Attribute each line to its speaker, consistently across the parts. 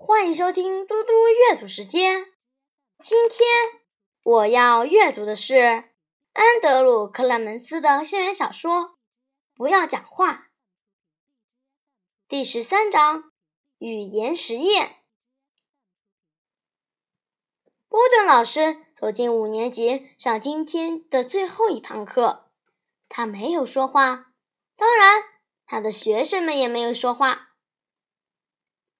Speaker 1: 欢迎收听嘟嘟阅读时间。今天我要阅读的是安德鲁·克莱门斯的校园小说《不要讲话》第十三章语言实验。波顿老师走进五年级上今天的最后一堂课，他没有说话，当然，他的学生们也没有说话。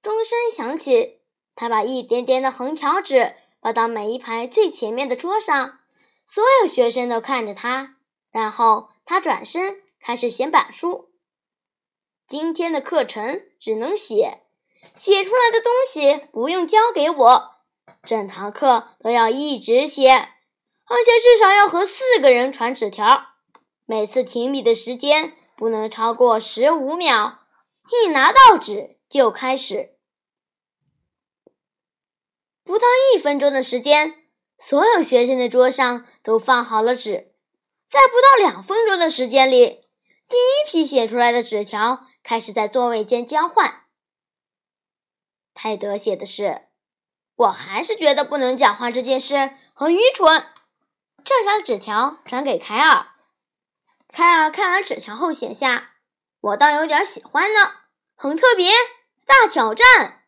Speaker 1: 钟声响起，他把一叠叠的横条纸放到每一排最前面的桌上，所有学生都看着他。然后他转身开始写板书。今天的课程只能写，写出来的东西不用交给我。整堂课都要一直写，而且至少要和四个人传纸条。每次停笔的时间不能超过十五秒。一拿到纸就开始。不到一分钟的时间，所有学生的桌上都放好了纸。在不到两分钟的时间里，第一批写出来的纸条开始在座位间交换。泰德写的是：“我还是觉得不能讲话这件事很愚蠢。”这张纸条转给凯尔。凯尔看完纸条后写下：“我倒有点喜欢呢，很特别，大挑战。”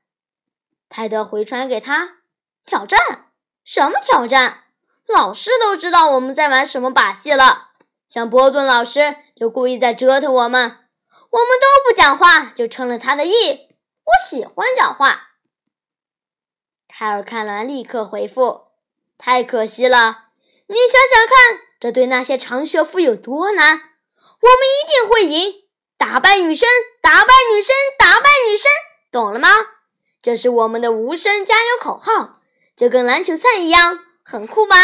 Speaker 1: 泰德回传给他。挑战？什么挑战？老师都知道我们在玩什么把戏了。像波顿老师就故意在折腾我们，我们都不讲话，就称了他的意。我喜欢讲话。凯尔看完立刻回复：“太可惜了，你想想看，这对那些长舌妇有多难。我们一定会赢！打败女生，打败女生，打败女生，懂了吗？这是我们的无声加油口号。”就跟篮球赛一样，很酷吧？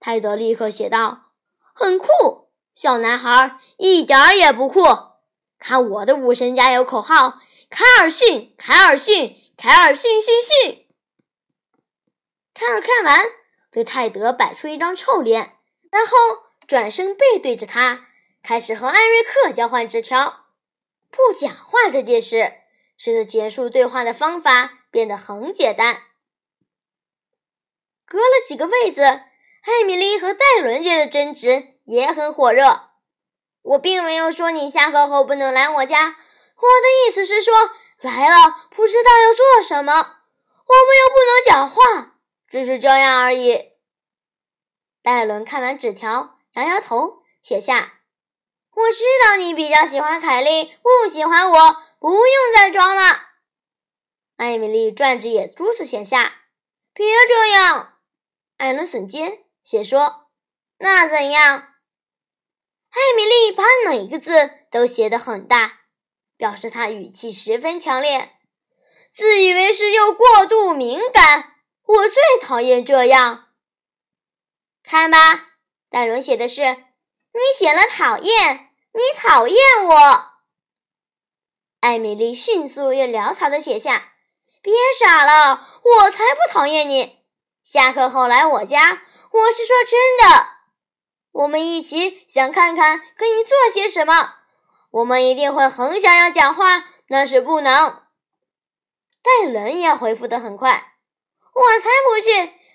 Speaker 1: 泰德立刻写道：“很酷。”小男孩一点儿也不酷。看我的武神加油口号：凯尔逊，凯尔逊，凯尔逊逊逊。凯尔看完，对泰德摆出一张臭脸，然后转身背对着他，开始和艾瑞克交换纸条。不讲话这件事，使得结束对话的方法变得很简单。隔了几个位子，艾米丽和戴伦间的争执也很火热。我并没有说你下课后不能来我家，我的意思是说，来了不知道要做什么，我们又不能讲话，只是这样而已。戴伦看完纸条，摇摇头，写下：“我知道你比较喜欢凯莉，不喜欢我，不用再装了。”艾米丽转着眼珠子写下：“别这样。”艾伦耸肩写说：“那怎样？”艾米丽把每个字都写得很大，表示她语气十分强烈。自以为是又过度敏感，我最讨厌这样。看吧，戴伦写的是：“你写了讨厌，你讨厌我。”艾米丽迅速又潦草的写下：“别傻了，我才不讨厌你。”下课后来我家，我是说真的。我们一起想看看可以做些什么。我们一定会很想要讲话，那是不能。戴伦也回复的很快。我才不去！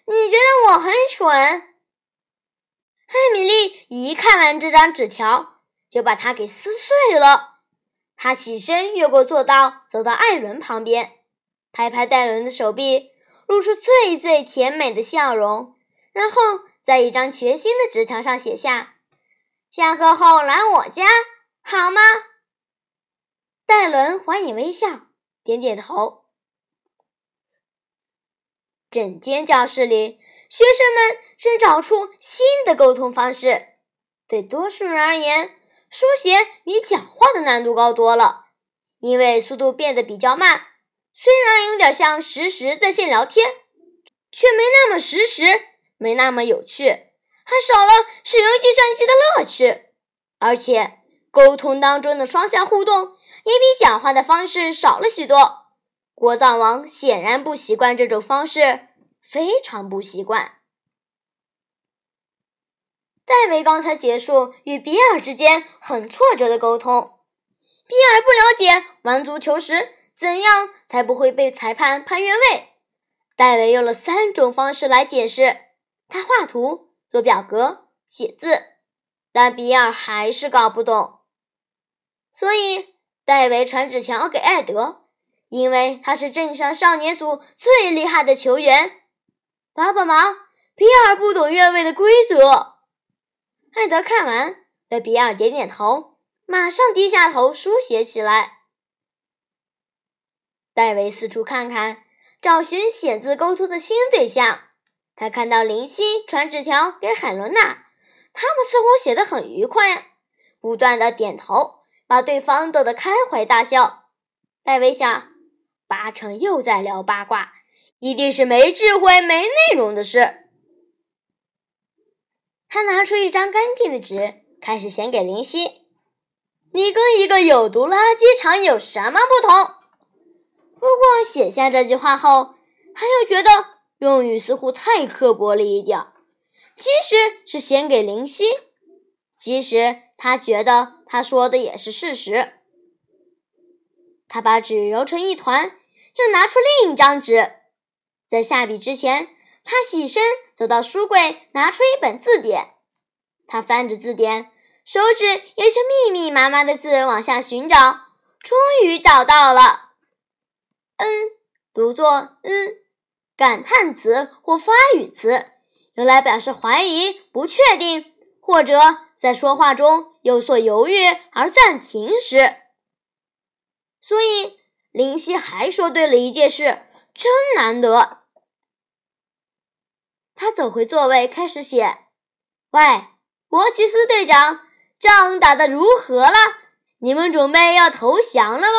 Speaker 1: 你觉得我很蠢？艾米丽一看完这张纸条，就把它给撕碎了。她起身越过坐道，走到艾伦旁边，拍拍戴伦的手臂。露出最最甜美的笑容，然后在一张全新的纸条上写下：“下课后来我家，好吗？”戴伦还以微笑，点点头。整间教室里，学生们正找出新的沟通方式。对多数人而言，书写比讲话的难度高多了，因为速度变得比较慢。虽然有点像实时在线聊天，却没那么实时，没那么有趣，还少了使用计算机的乐趣。而且，沟通当中的双向互动也比讲话的方式少了许多。国藏王显然不习惯这种方式，非常不习惯。戴维刚才结束与比尔之间很挫折的沟通，比尔不了解玩足球时。怎样才不会被裁判判越位？戴维用了三种方式来解释：他画图、做表格、写字，但比尔还是搞不懂。所以，戴维传纸条给艾德，因为他是镇上少年组最厉害的球员。帮帮忙，比尔不懂越位的规则。艾德看完，对比尔点点头，马上低下头书写起来。戴维四处看看，找寻写字沟通的新对象。他看到林夕传纸条给海伦娜，他们似乎写得很愉快，不断的点头，把对方逗得开怀大笑。戴维想，八成又在聊八卦，一定是没智慧、没内容的事。他拿出一张干净的纸，开始写给林夕：“你跟一个有毒垃圾场有什么不同？”不过写下这句话后，他又觉得用语似乎太刻薄了一点。即使是写给林夕，即使他觉得他说的也是事实。他把纸揉成一团，又拿出另一张纸，在下笔之前。他起身走到书柜，拿出一本字典。他翻着字典，手指沿着密密麻麻的字往下寻找，终于找到了。嗯，读作嗯，感叹词或发语词，用来表示怀疑、不确定，或者在说话中有所犹豫而暂停时。所以林夕还说对了一件事，真难得。他走回座位，开始写。喂，博奇斯队长，仗打得如何了？你们准备要投降了吗？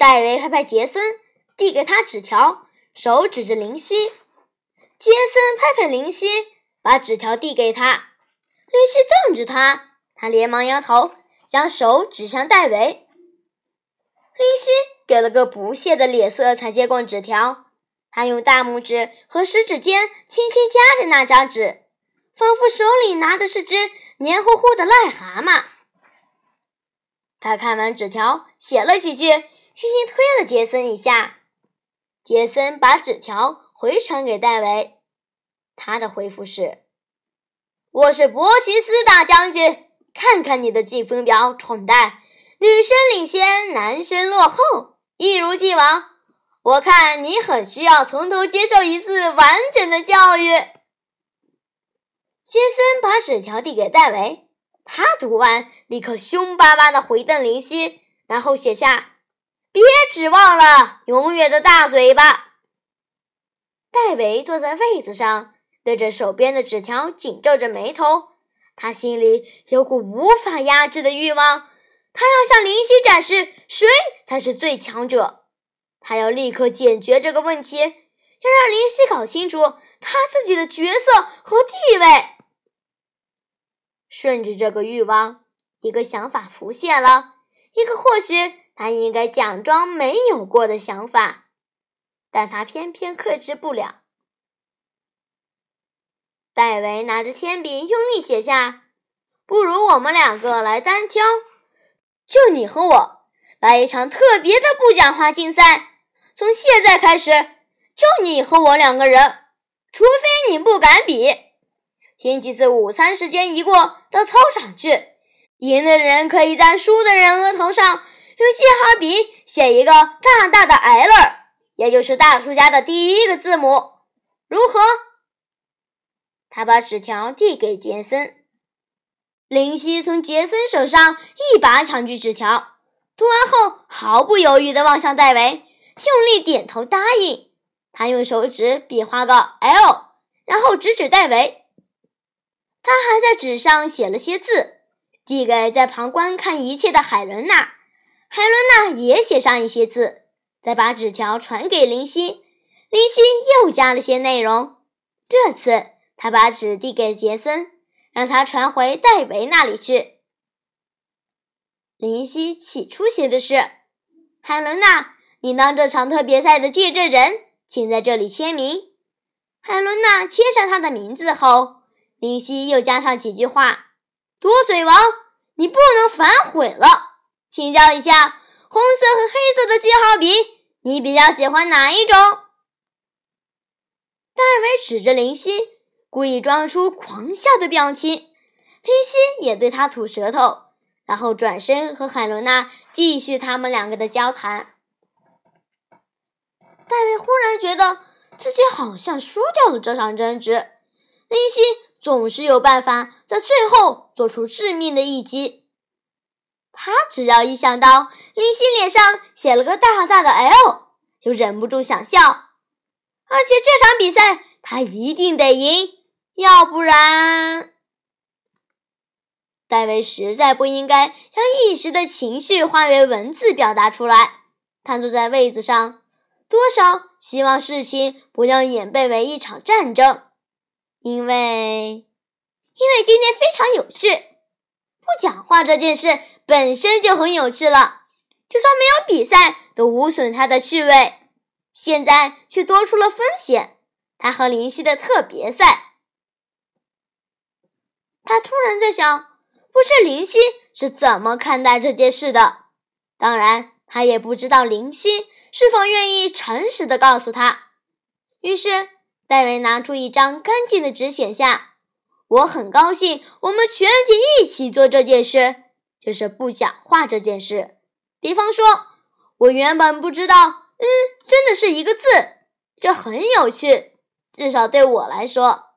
Speaker 1: 戴维拍拍杰森，递给他纸条，手指着林夕。杰森拍拍林夕，把纸条递给他。林夕瞪着他，他连忙摇头，将手指向戴维。林夕给了个不屑的脸色，才接过纸条。他用大拇指和食指尖轻轻夹着那张纸，仿佛手里拿的是只黏糊糊的癞蛤蟆。他看完纸条，写了几句，轻轻推了杰森一下。杰森把纸条回传给戴维，他的回复是：“我是伯奇斯大将军，看看你的记分表，蠢蛋！女生领先，男生落后，一如既往。”我看你很需要从头接受一次完整的教育。杰森把纸条递给戴维，他读完立刻凶巴巴地回瞪林夕，然后写下：“别指望了，永远的大嘴巴。”戴维坐在位子上，对着手边的纸条紧皱着眉头，他心里有股无法压制的欲望，他要向林夕展示谁才是最强者。他要立刻解决这个问题，要让林夕搞清楚他自己的角色和地位。顺着这个欲望，一个想法浮现了，一个或许他应该假装没有过的想法，但他偏偏克制不了。戴维拿着铅笔用力写下：“不如我们两个来单挑，就你和我来一场特别的不讲话竞赛。”从现在开始，就你和我两个人，除非你不敢比。星期四午餐时间一过，到操场去。赢的人可以在输的人额头上用记号笔写一个大大的 L，也就是大叔家的第一个字母。如何？他把纸条递给杰森。林夕从杰森手上一把抢去纸条，读完后毫不犹豫地望向戴维。用力点头答应，他用手指比划个 L，然后指指戴维。他还在纸上写了些字，递给在旁观看一切的海伦娜。海伦娜也写上一些字，再把纸条传给林夕。林夕又加了些内容。这次他把纸递给杰森，让他传回戴维那里去。林夕起初写的是海伦娜。你当这场特别赛的见证人，请在这里签名。海伦娜签上他的名字后，林夕又加上几句话：“多嘴王，你不能反悔了。请教一下，红色和黑色的记号笔，你比较喜欢哪一种？戴维指着林夕，故意装出狂笑的表情。林夕也对他吐舌头，然后转身和海伦娜继续他们两个的交谈。戴维忽然觉得自己好像输掉了这场争执。林夕总是有办法在最后做出致命的一击。他只要一想到林夕脸上写了个大大的 L，就忍不住想笑。而且这场比赛他一定得赢，要不然……戴维实在不应该将一时的情绪化为文字表达出来。他坐在位子上，多少希望事情不要演变为一场战争，因为……因为今天非常有趣，不讲话这件事本身就很有趣了，就算没有比赛都无损他的趣味。现在却多出了风险，他和林夕的特别赛。他突然在想，不知林夕是怎么看待这件事的。当然，他也不知道林夕是否愿意诚实的告诉他。于是，戴维拿出一张干净的纸，写下：“我很高兴，我们全体一起做这件事，就是不讲话这件事。比方说，我原本不知道。”嗯，真的是一个字，这很有趣，至少对我来说。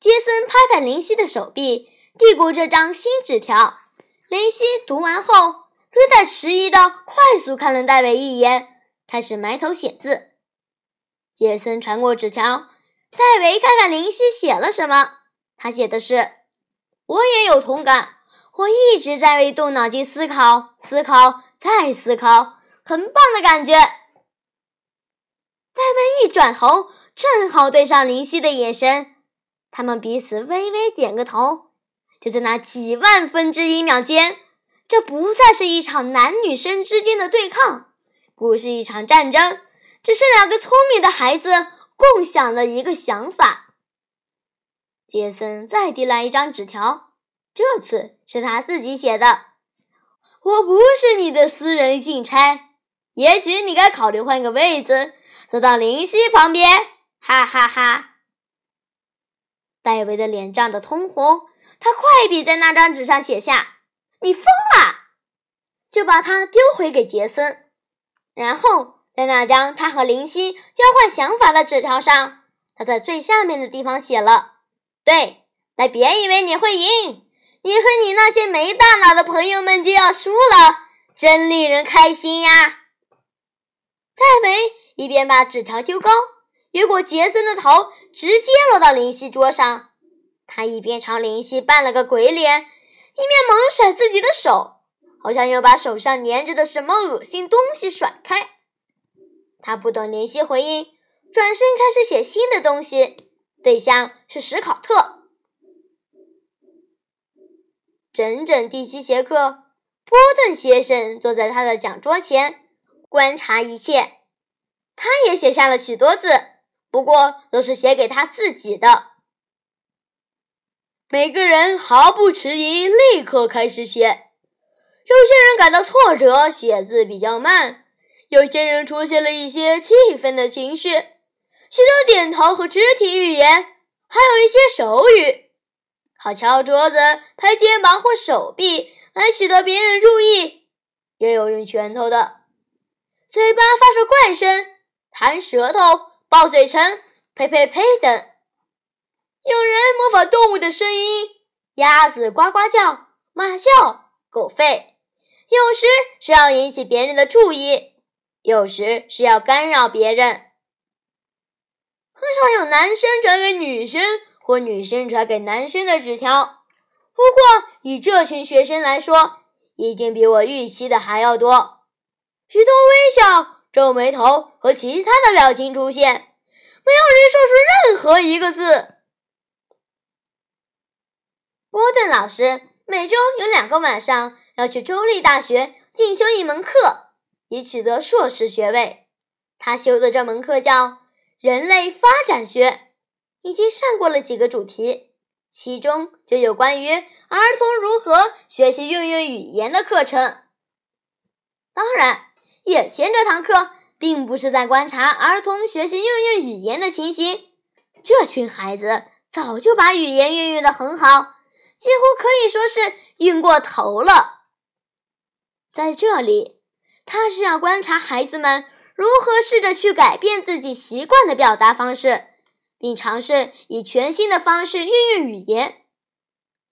Speaker 1: 杰森拍拍林夕的手臂，递过这张新纸条。林夕读完后，略带迟疑的快速看了戴维一眼，开始埋头写字。杰森传过纸条，戴维看看林夕写了什么。他写的是：“我也有同感，我一直在为动脑筋思考，思考，再思考。”很棒的感觉。戴维一转头，正好对上林夕的眼神，他们彼此微微点个头。就在那几万分之一秒间，这不再是一场男女生之间的对抗，不是一场战争，只是两个聪明的孩子共享了一个想法。杰森再递来一张纸条，这次是他自己写的：“我不是你的私人信差。”也许你该考虑换个位子，坐到林夕旁边。哈哈哈！戴维的脸涨得通红，他快笔在那张纸上写下：“你疯了！”就把它丢回给杰森，然后在那张他和林夕交换想法的纸条上，他在最下面的地方写了：“对，但别以为你会赢，你和你那些没大脑的朋友们就要输了，真令人开心呀！”戴维一边把纸条丢高，越过杰森的头，直接落到林夕桌上。他一边朝林夕扮了个鬼脸，一面猛甩自己的手，好像要把手上粘着的什么恶心东西甩开。他不等林夕回应，转身开始写新的东西，对象是史考特。整整第七节课，波顿先生坐在他的讲桌前。观察一切，他也写下了许多字，不过都是写给他自己的。每个人毫不迟疑，立刻开始写。有些人感到挫折，写字比较慢；有些人出现了一些气愤的情绪，许多点头和肢体语言，还有一些手语，靠敲桌子、拍肩膀或手臂来取得别人注意，也有用拳头的。嘴巴发出怪声，弹舌头，爆嘴唇，呸呸呸等。有人模仿动物的声音，鸭子呱呱叫，马叫，狗吠。有时是要引起别人的注意，有时是要干扰别人。很少有男生传给女生或女生传给男生的纸条。不过，以这群学生来说，已经比我预期的还要多。许多微笑、皱眉头和其他的表情出现，没有人说出任何一个字。波顿老师每周有两个晚上要去州立大学进修一门课，以取得硕士学位。他修的这门课叫《人类发展学》，已经上过了几个主题，其中就有关于儿童如何学习运用语言的课程。当然，眼前这堂课并不是在观察儿童学习运用语言的情形。这群孩子早就把语言运用的很好，几乎可以说是晕过头了。在这里，他是要观察孩子们如何试着去改变自己习惯的表达方式，并尝试以全新的方式运用语言。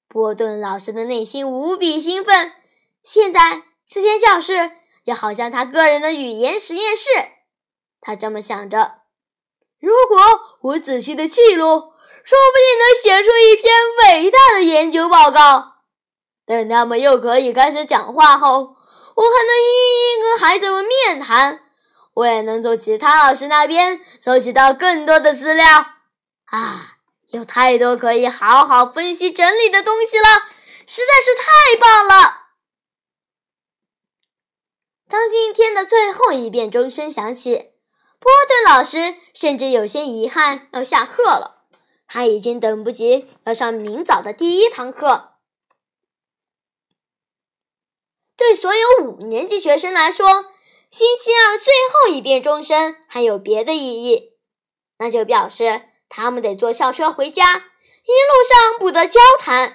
Speaker 1: 波顿老师的内心无比兴奋，现在这间教室就好像他个人的语言实验室。他这么想着：如果我仔细的记录，说不定能写出一篇伟大的研究报告。等他们又可以开始讲话后，我还能一一跟孩子们面谈，我也能从其他老师那边收集到更多的资料。啊，有太多可以好好分析整理的东西了，实在是太棒了！当今天的最后一遍钟声响起，波顿老师甚至有些遗憾要下课了。他已经等不及要上明早的第一堂课。对所有五年级学生来说，星期二最后一遍钟声还有别的意义，那就表示他们得坐校车回家，一路上不得交谈；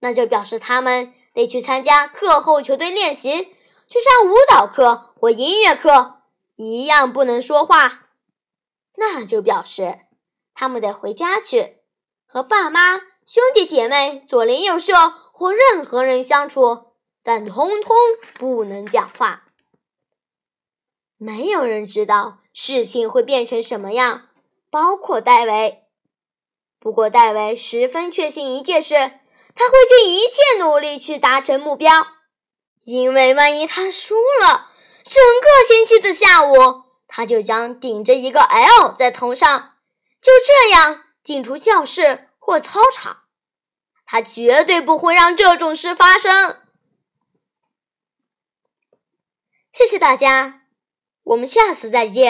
Speaker 1: 那就表示他们得去参加课后球队练习，去上舞蹈课或音乐课，一样不能说话；那就表示他们得回家去和爸妈、兄弟姐妹、左邻右舍或任何人相处。但通通不能讲话。没有人知道事情会变成什么样，包括戴维。不过，戴维十分确信一件事：他会尽一切努力去达成目标。因为万一他输了，整个星期的下午，他就将顶着一个 L 在头上，就这样进出教室或操场。他绝对不会让这种事发生。谢谢大家，我们下次再见。